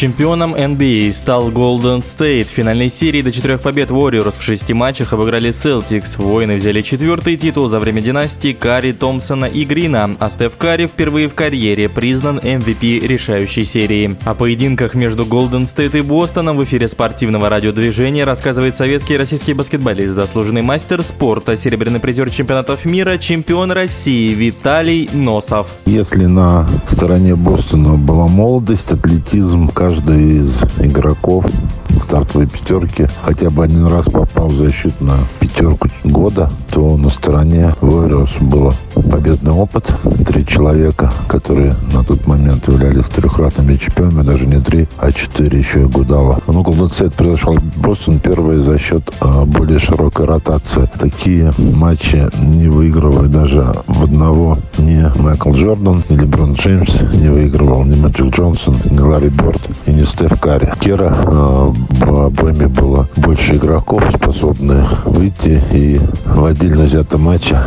Чемпионом NBA стал Golden State. В финальной серии до четырех побед Warriors в шести матчах обыграли Celtics. Воины взяли четвертый титул за время династии Карри, Томпсона и Грина, а Стеф Карри впервые в карьере признан MVP решающей серии. О поединках между Golden State и Бостоном в эфире спортивного радиодвижения рассказывает советский и российский баскетболист, заслуженный мастер спорта, серебряный призер чемпионатов мира, чемпион России Виталий Носов. Если на стороне Бостона была молодость, атлетизм, каждый из игроков стартовой пятерки хотя бы один раз попал в защитную пятерку года, то на стороне Warriors было победный опыт. Три человека, которые на тот момент являлись трехкратными чемпионами, даже не три, а четыре еще и Гудала. Ну, Golden State произошел Бостон первый за счет э, более широкой ротации. Такие матчи не выигрывают даже в одного ни Майкл Джордан, ни Леброн Джеймс не выигрывал, ни Мэджик Джонсон, ни Ларри Бёрд и ни Стеф Карри. Кера э, в обойме было больше игроков, способных выйти и в отдельно взятом матче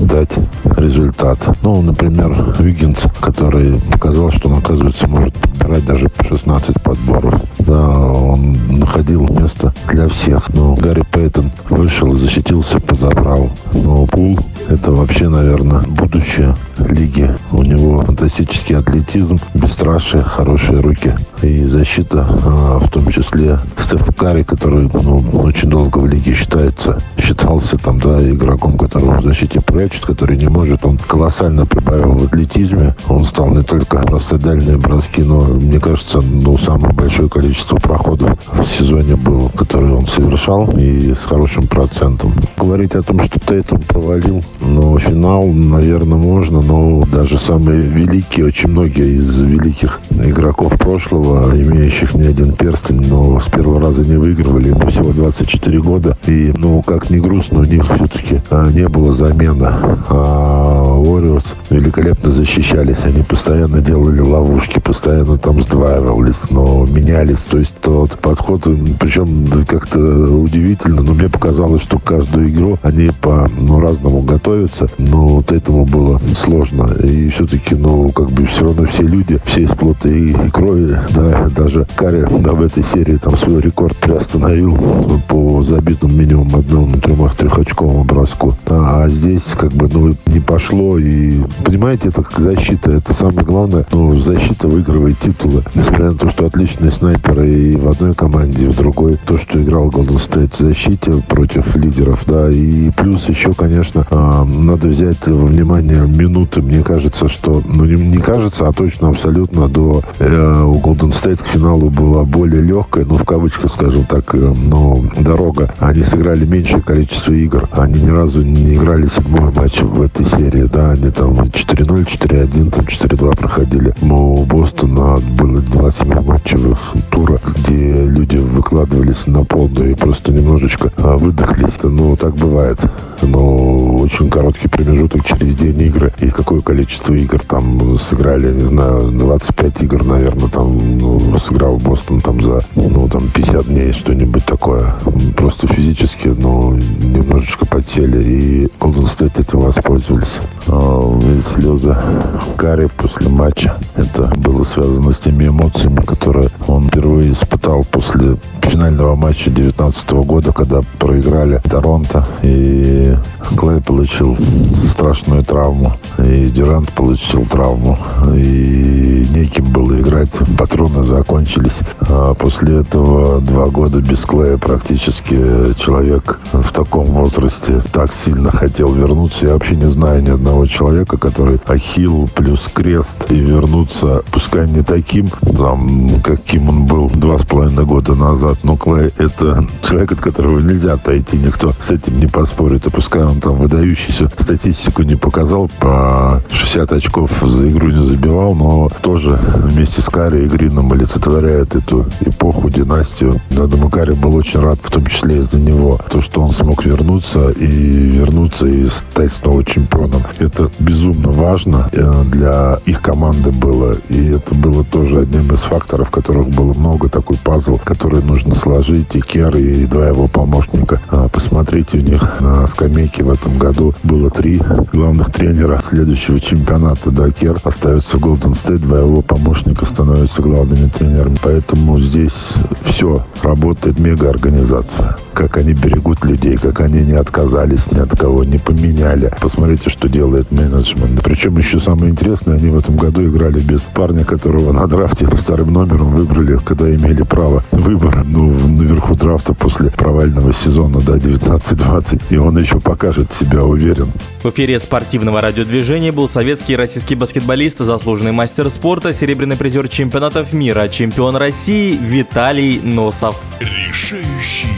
дать результат. Ну, например, Виггинс, который показал, что он, оказывается, может подбирать даже 16 подборов. Да, он находил место для всех. Но Гарри Пейтон вышел, защитился, подобрал. Но Пул – это вообще, наверное, будущее лиги. У него фантастический атлетизм, бесстрашие, хорошие руки и защита, а, в том числе Стеф Карри, который ну, очень долго в лиге считается, считался там, да, игроком, который в защите прячет, который не может. Он колоссально прибавил в атлетизме. Он стал не только просто дальние броски, но, мне кажется, ну, самое большое количество проходов в сезоне был, который он совершал, и с хорошим процентом. Говорить о том, что Тейтом провалил, ну, финал, наверное, можно, но даже самые великие, очень многие из великих игроков прошлого, имеющих не один перстень, но с первого раза не выигрывали, ему всего 24 года. И, ну, как ни грустно, у них все-таки а, не было замены. А Warriors великолепно защищались, они постоянно делали ловушки, постоянно там сдваивались, но менялись. То есть тот подход, причем как-то удивительно, но мне показалось, что каждую игру они по ну, готовятся, но вот этому было сложно. И все-таки, ну, как бы все равно все люди, все из плота и, крови, да, даже Карри да, в этой серии там свой рекорд приостановил по забитому минимум одному трехочковому броску. А, а здесь как бы, ну, не пошло. И, понимаете, это защита. Это самое главное. Ну, защита выигрывает титулы. Несмотря на то, что отличные снайперы и в одной команде, и в другой. То, что играл Golden State в защите против лидеров, да. И плюс еще, конечно, а, надо взять во внимание минуты. Мне кажется, что, ну, не, не кажется, а точно абсолютно до э, у Golden State к финалу была более легкая, ну, в кавычках, скажем так, э, но дорога. Они сыграли меньшее количество игр. Они ни разу не играли седьмой матч в этой серии, да, они там 4-0, 4-1, там 4-2 проходили. Но у Бостона было два семиматчевых тура, где люди выкладывались на полную и просто немножечко а, выдохлись. Ну, так бывает. Но очень короткий промежуток через день игры. И какое количество игр там сыграли, не знаю, 25 игр, наверное, там ну, сыграл Бостон там за, ну, там 50 дней, что-нибудь такое. Просто физически, ну, немножечко потели. И Golden State этим воспользовались. А, слезы Карри после матча. Это было связано с теми эмоциями, которые он впервые испытал после финального матча 2019 года, когда проиграли Торонто, и Клей получил страшную травму, и Дюрант получил травму, и неким было играть, патроны закончились. А после этого два года без Клея практически человек в таком возрасте так сильно хотел вернуться. Я вообще не знаю ни одного человека, который ахилл плюс крест и вернуться, пускай не таким, там, каким он был два с половиной года назад, но Клей это человек, от которого нельзя отойти, никто с этим не поспорит. И пускай он там выдающийся статистику не показал, по 60 очков за игру не забивал, но тоже вместе с Карри и Грином олицетворяет эту эпоху, династию. Я думаю, Карри был очень рад, в том числе из-за него, то, что он смог вернуться и вернуться и стать снова чемпионом. Это безумно важно э, для их команды было, и это было тоже одним из факторов, которых было много, такой пазл, который нужно сложить, и Кер, и два его помощника. А, посмотрите, у них на скамейке в этом году было три главных тренера следующего чемпионата. Дакер остается в Голден Стейт, два его помощника становятся главными тренерами. Поэтому здесь все работает мега-организация как они берегут людей, как они не отказались ни от кого, не поменяли. Посмотрите, что делает менеджмент. Причем еще самое интересное, они в этом году играли без парня, которого на драфте вторым номером выбрали, когда имели право выбора. Ну, наверху драфта после провального сезона, да, 19-20. И он еще покажет себя, уверен. В эфире спортивного радиодвижения был советский и российский баскетболист, заслуженный мастер спорта, серебряный призер чемпионатов мира, чемпион России Виталий Носов. Решающий